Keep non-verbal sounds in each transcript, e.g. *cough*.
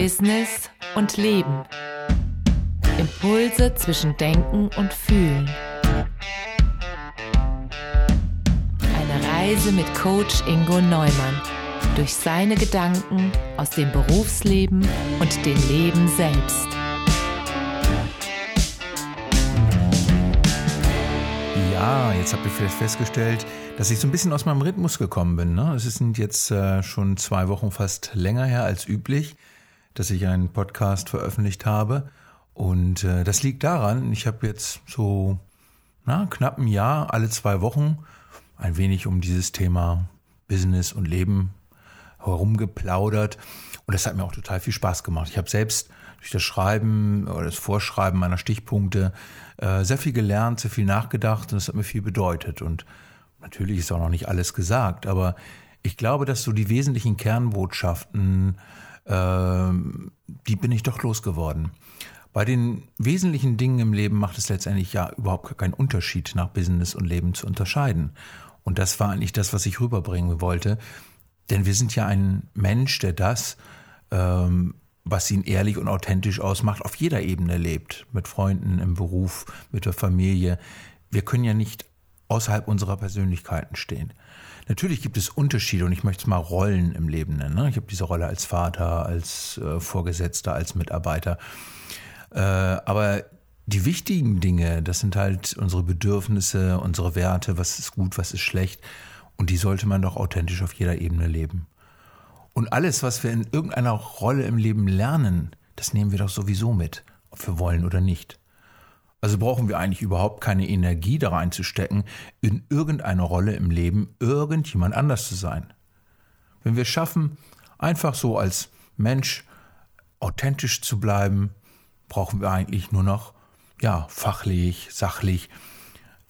Business und Leben. Impulse zwischen Denken und Fühlen. Eine Reise mit Coach Ingo Neumann durch seine Gedanken aus dem Berufsleben und dem Leben selbst. Ja, jetzt habt ihr vielleicht festgestellt, dass ich so ein bisschen aus meinem Rhythmus gekommen bin. Ne? Es sind jetzt äh, schon zwei Wochen fast länger her als üblich, dass ich einen Podcast veröffentlicht habe. Und äh, das liegt daran, ich habe jetzt so na, knapp ein Jahr, alle zwei Wochen, ein wenig um dieses Thema Business und Leben herumgeplaudert. Und das hat mir auch total viel Spaß gemacht. Ich habe selbst durch das Schreiben oder das Vorschreiben meiner Stichpunkte äh, sehr viel gelernt, sehr viel nachgedacht und es hat mir viel bedeutet. Und natürlich ist auch noch nicht alles gesagt, aber ich glaube, dass so die wesentlichen Kernbotschaften, die bin ich doch losgeworden. Bei den wesentlichen Dingen im Leben macht es letztendlich ja überhaupt keinen Unterschied, nach Business und Leben zu unterscheiden. Und das war eigentlich das, was ich rüberbringen wollte. Denn wir sind ja ein Mensch, der das, ähm, was ihn ehrlich und authentisch ausmacht, auf jeder Ebene lebt. Mit Freunden, im Beruf, mit der Familie. Wir können ja nicht außerhalb unserer Persönlichkeiten stehen. Natürlich gibt es Unterschiede und ich möchte es mal Rollen im Leben nennen. Ne? Ich habe diese Rolle als Vater, als äh, Vorgesetzter, als Mitarbeiter. Äh, aber die wichtigen Dinge, das sind halt unsere Bedürfnisse, unsere Werte, was ist gut, was ist schlecht. Und die sollte man doch authentisch auf jeder Ebene leben. Und alles, was wir in irgendeiner Rolle im Leben lernen, das nehmen wir doch sowieso mit, ob wir wollen oder nicht. Also brauchen wir eigentlich überhaupt keine Energie da reinzustecken, in irgendeiner Rolle im Leben irgendjemand anders zu sein. Wenn wir schaffen, einfach so als Mensch authentisch zu bleiben, brauchen wir eigentlich nur noch, ja, fachlich, sachlich,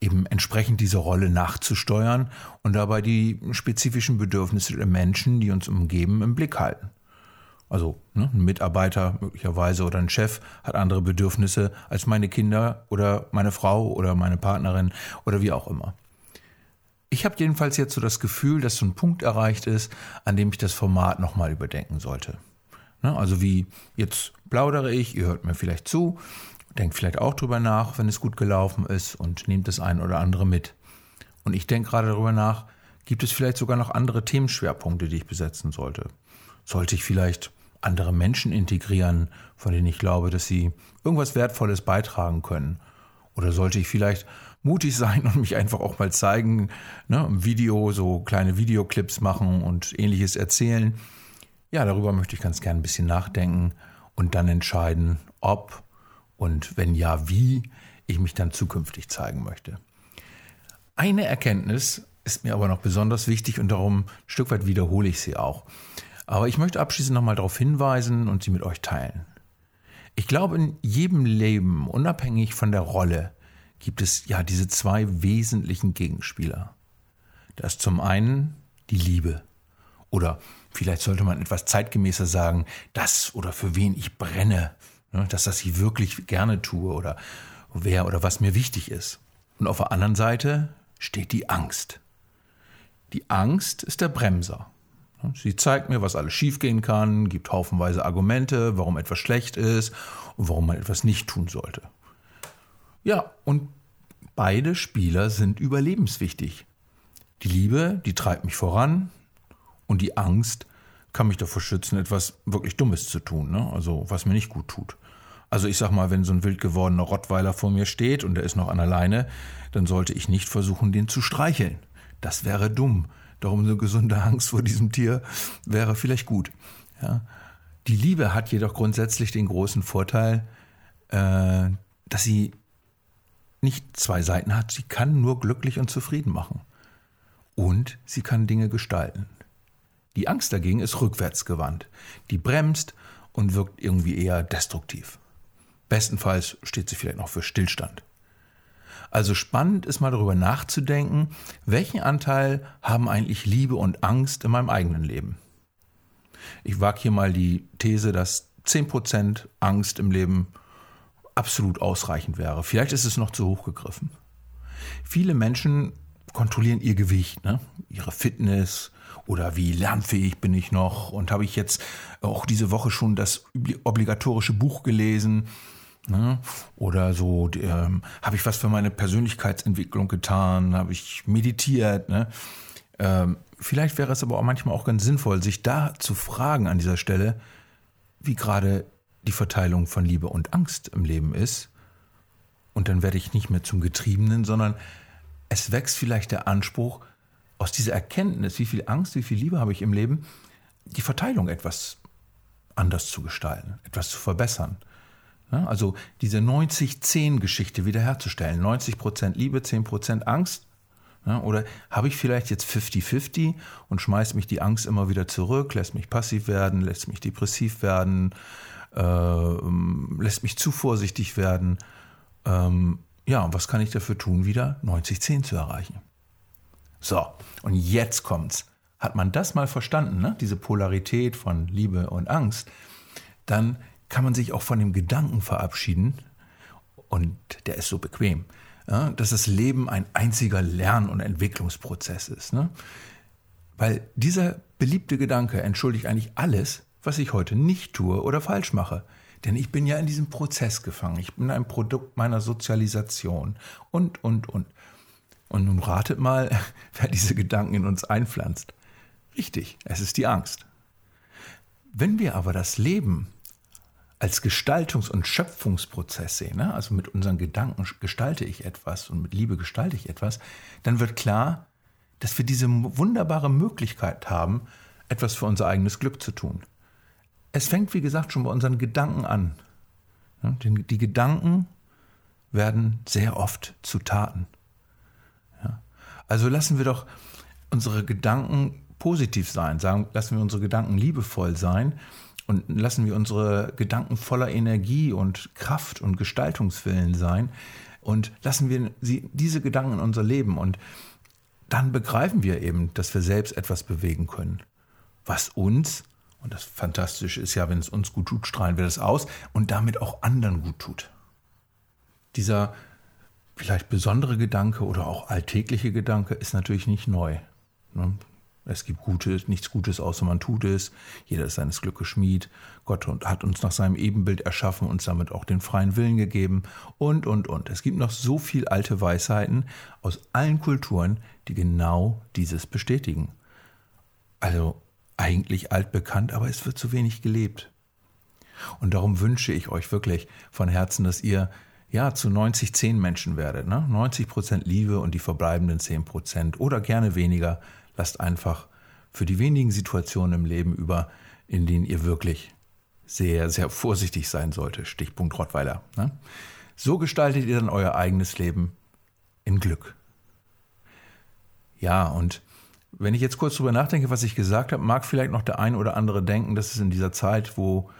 eben entsprechend diese Rolle nachzusteuern und dabei die spezifischen Bedürfnisse der Menschen, die uns umgeben, im Blick halten. Also ne, ein Mitarbeiter möglicherweise oder ein Chef hat andere Bedürfnisse als meine Kinder oder meine Frau oder meine Partnerin oder wie auch immer. Ich habe jedenfalls jetzt so das Gefühl, dass so ein Punkt erreicht ist, an dem ich das Format nochmal überdenken sollte. Ne, also wie jetzt plaudere ich, ihr hört mir vielleicht zu, denkt vielleicht auch drüber nach, wenn es gut gelaufen ist und nehmt das ein oder andere mit. Und ich denke gerade darüber nach, gibt es vielleicht sogar noch andere Themenschwerpunkte, die ich besetzen sollte. Sollte ich vielleicht andere Menschen integrieren, von denen ich glaube, dass sie irgendwas Wertvolles beitragen können? Oder sollte ich vielleicht mutig sein und mich einfach auch mal zeigen, ne, im Video, so kleine Videoclips machen und ähnliches erzählen? Ja, darüber möchte ich ganz gerne ein bisschen nachdenken und dann entscheiden, ob und wenn ja, wie ich mich dann zukünftig zeigen möchte. Eine Erkenntnis ist mir aber noch besonders wichtig und darum ein Stück weit wiederhole ich sie auch. Aber ich möchte abschließend nochmal darauf hinweisen und sie mit euch teilen. Ich glaube, in jedem Leben, unabhängig von der Rolle, gibt es ja diese zwei wesentlichen Gegenspieler. Das ist zum einen die Liebe. Oder vielleicht sollte man etwas zeitgemäßer sagen, das oder für wen ich brenne, ne, dass das ich wirklich gerne tue oder wer oder was mir wichtig ist. Und auf der anderen Seite steht die Angst. Die Angst ist der Bremser. Sie zeigt mir, was alles schiefgehen kann, gibt haufenweise Argumente, warum etwas schlecht ist und warum man etwas nicht tun sollte. Ja, und beide Spieler sind überlebenswichtig. Die Liebe, die treibt mich voran und die Angst kann mich davor schützen, etwas wirklich Dummes zu tun, ne? also was mir nicht gut tut. Also ich sag mal, wenn so ein wild gewordener Rottweiler vor mir steht und er ist noch an der Leine, dann sollte ich nicht versuchen, den zu streicheln. Das wäre dumm. Darum eine gesunde *laughs* Angst vor diesem Tier wäre vielleicht gut. Ja. Die Liebe hat jedoch grundsätzlich den großen Vorteil, äh, dass sie nicht zwei Seiten hat. Sie kann nur glücklich und zufrieden machen. Und sie kann Dinge gestalten. Die Angst dagegen ist rückwärtsgewandt. Die bremst und wirkt irgendwie eher destruktiv. Bestenfalls steht sie vielleicht noch für Stillstand. Also spannend ist mal darüber nachzudenken, welchen Anteil haben eigentlich Liebe und Angst in meinem eigenen Leben. Ich wage hier mal die These, dass 10% Angst im Leben absolut ausreichend wäre. Vielleicht ist es noch zu hoch gegriffen. Viele Menschen kontrollieren ihr Gewicht, ne? ihre Fitness Oder wie lernfähig bin ich noch? Und habe ich jetzt auch diese Woche schon das obligatorische Buch gelesen? Ne? Oder so, ähm, habe ich was für meine Persönlichkeitsentwicklung getan? Habe ich meditiert? Ne? Ähm, vielleicht wäre es aber auch manchmal auch ganz sinnvoll, sich da zu fragen an dieser Stelle, wie gerade die Verteilung von Liebe und Angst im Leben ist. Und dann werde ich nicht mehr zum Getriebenen, sondern es wächst vielleicht der Anspruch, aus dieser Erkenntnis, wie viel Angst, wie viel Liebe habe ich im Leben, die Verteilung etwas anders zu gestalten, etwas zu verbessern. Also diese 90-10-Geschichte wiederherzustellen. 90% Liebe, 10% Angst. Ja, oder habe ich vielleicht jetzt 50-50 und schmeißt mich die Angst immer wieder zurück, lässt mich passiv werden, lässt mich depressiv werden, äh, lässt mich zu vorsichtig werden. Ähm, ja, und was kann ich dafür tun, wieder 90-10 zu erreichen? So, und jetzt kommt's. Hat man das mal verstanden, ne? diese Polarität von Liebe und Angst, dann kann man sich auch von dem Gedanken verabschieden, und der ist so bequem, ja, dass das Leben ein einziger Lern- und Entwicklungsprozess ist. Ne? Weil dieser beliebte Gedanke entschuldigt eigentlich alles, was ich heute nicht tue oder falsch mache. Denn ich bin ja in diesem Prozess gefangen. Ich bin ein Produkt meiner Sozialisation und, und, und. Und nun ratet mal, *laughs* wer diese Gedanken in uns einpflanzt. Richtig, es ist die Angst. Wenn wir aber das Leben als Gestaltungs- und Schöpfungsprozess sehen, ne? also mit unseren Gedanken gestalte ich etwas und mit Liebe gestalte ich etwas, dann wird klar, dass wir diese wunderbare Möglichkeit haben, etwas für unser eigenes Glück zu tun. Es fängt, wie gesagt, schon bei unseren Gedanken an. Die Gedanken werden sehr oft zu Taten. Also lassen wir doch unsere Gedanken positiv sein, sagen, lassen wir unsere Gedanken liebevoll sein und lassen wir unsere Gedanken voller Energie und Kraft und Gestaltungswillen sein und lassen wir sie, diese Gedanken in unser Leben und dann begreifen wir eben, dass wir selbst etwas bewegen können, was uns, und das Fantastische ist ja, wenn es uns gut tut, strahlen wir das aus und damit auch anderen gut tut. Dieser vielleicht besondere Gedanke oder auch alltägliche Gedanke ist natürlich nicht neu. Es gibt Gutes, nichts Gutes, außer man tut es. Jeder ist seines Glückes Schmied. Gott hat uns nach seinem Ebenbild erschaffen, uns damit auch den freien Willen gegeben und, und, und. Es gibt noch so viel alte Weisheiten aus allen Kulturen, die genau dieses bestätigen. Also eigentlich altbekannt, aber es wird zu wenig gelebt. Und darum wünsche ich euch wirklich von Herzen, dass ihr ja, zu 90, 10 Menschen werdet. Ne? 90 Prozent Liebe und die verbleibenden 10 Prozent oder gerne weniger. Lasst einfach für die wenigen Situationen im Leben über, in denen ihr wirklich sehr, sehr vorsichtig sein solltet. Stichpunkt Rottweiler. Ne? So gestaltet ihr dann euer eigenes Leben in Glück. Ja, und wenn ich jetzt kurz drüber nachdenke, was ich gesagt habe, mag vielleicht noch der ein oder andere denken, dass es in dieser Zeit, wo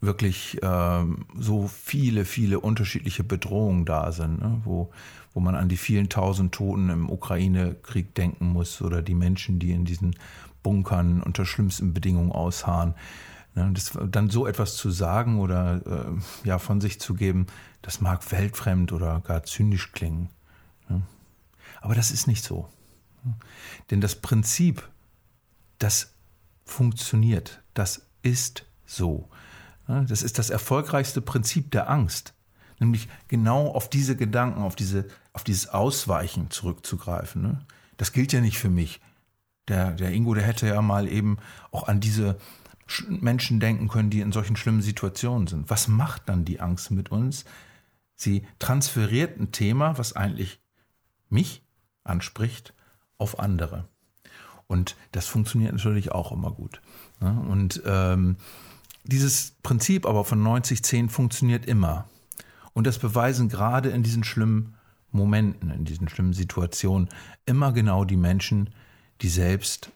wirklich ähm, so viele, viele unterschiedliche Bedrohungen da sind, ne? wo, wo man an die vielen tausend Toten im Ukraine-Krieg denken muss oder die Menschen, die in diesen Bunkern unter schlimmsten Bedingungen ausharren. Ne? Das, dann so etwas zu sagen oder äh, ja von sich zu geben, das mag weltfremd oder gar zynisch klingen. Ne? Aber das ist nicht so. Ne? Denn das Prinzip, das funktioniert, das ist so. Das ist das erfolgreichste Prinzip der Angst, nämlich genau auf diese Gedanken, auf, diese, auf dieses Ausweichen zurückzugreifen. Ne? Das gilt ja nicht für mich. Der, der Ingo, der hätte ja mal eben auch an diese Menschen denken können, die in solchen schlimmen Situationen sind. Was macht dann die Angst mit uns? Sie transferiert ein Thema, was eigentlich mich anspricht, auf andere. Und das funktioniert natürlich auch immer gut. Ne? Und ähm, dieses Prinzip aber von 90-10 funktioniert immer. Und das beweisen gerade in diesen schlimmen Momenten, in diesen schlimmen Situationen immer genau die Menschen, die selbst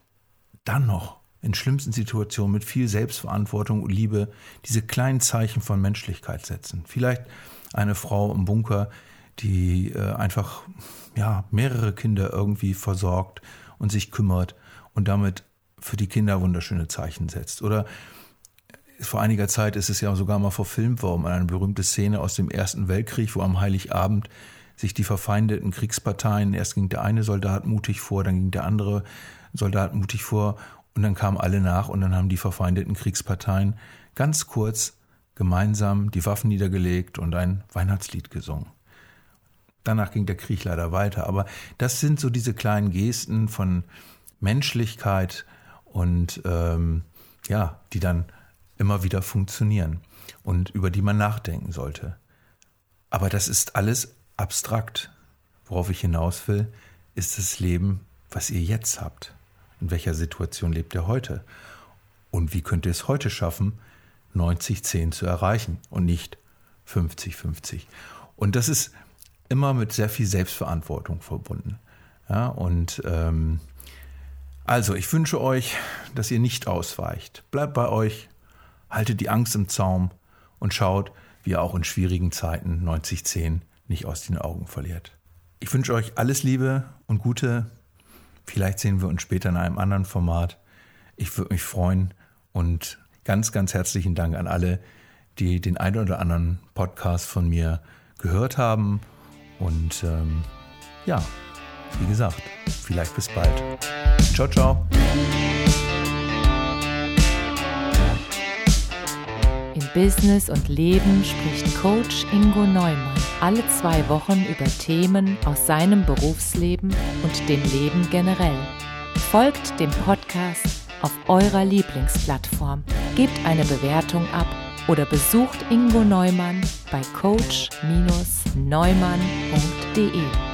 dann noch in schlimmsten Situationen mit viel Selbstverantwortung und Liebe diese kleinen Zeichen von Menschlichkeit setzen. Vielleicht eine Frau im Bunker, die äh, einfach ja mehrere Kinder irgendwie versorgt und sich kümmert und damit für die Kinder wunderschöne Zeichen setzt. Oder vor einiger Zeit ist es ja sogar mal verfilmt worden, eine berühmte Szene aus dem Ersten Weltkrieg, wo am Heiligabend sich die verfeindeten Kriegsparteien, erst ging der eine Soldat mutig vor, dann ging der andere Soldat mutig vor und dann kamen alle nach und dann haben die verfeindeten Kriegsparteien ganz kurz gemeinsam die Waffen niedergelegt und ein Weihnachtslied gesungen. Danach ging der Krieg leider weiter, aber das sind so diese kleinen Gesten von Menschlichkeit und ähm, ja, die dann immer wieder funktionieren und über die man nachdenken sollte. Aber das ist alles abstrakt. Worauf ich hinaus will, ist das Leben, was ihr jetzt habt. In welcher Situation lebt ihr heute? Und wie könnt ihr es heute schaffen, 90-10 zu erreichen und nicht 50-50? Und das ist immer mit sehr viel Selbstverantwortung verbunden. Ja, und ähm, also, ich wünsche euch, dass ihr nicht ausweicht. Bleibt bei euch, haltet die Angst im Zaum und schaut, wie ihr auch in schwierigen Zeiten 90-10 nicht aus den Augen verliert. Ich wünsche euch alles Liebe und Gute. Vielleicht sehen wir uns später in einem anderen Format. Ich würde mich freuen und ganz, ganz herzlichen Dank an alle, die den einen oder anderen Podcast von mir gehört haben. Und ähm, ja, wie gesagt, vielleicht bis bald. Ciao, ciao. Business und Leben spricht Coach Ingo Neumann alle zwei Wochen über Themen aus seinem Berufsleben und dem Leben generell. Folgt dem Podcast auf eurer Lieblingsplattform, gebt eine Bewertung ab oder besucht Ingo Neumann bei coach-neumann.de.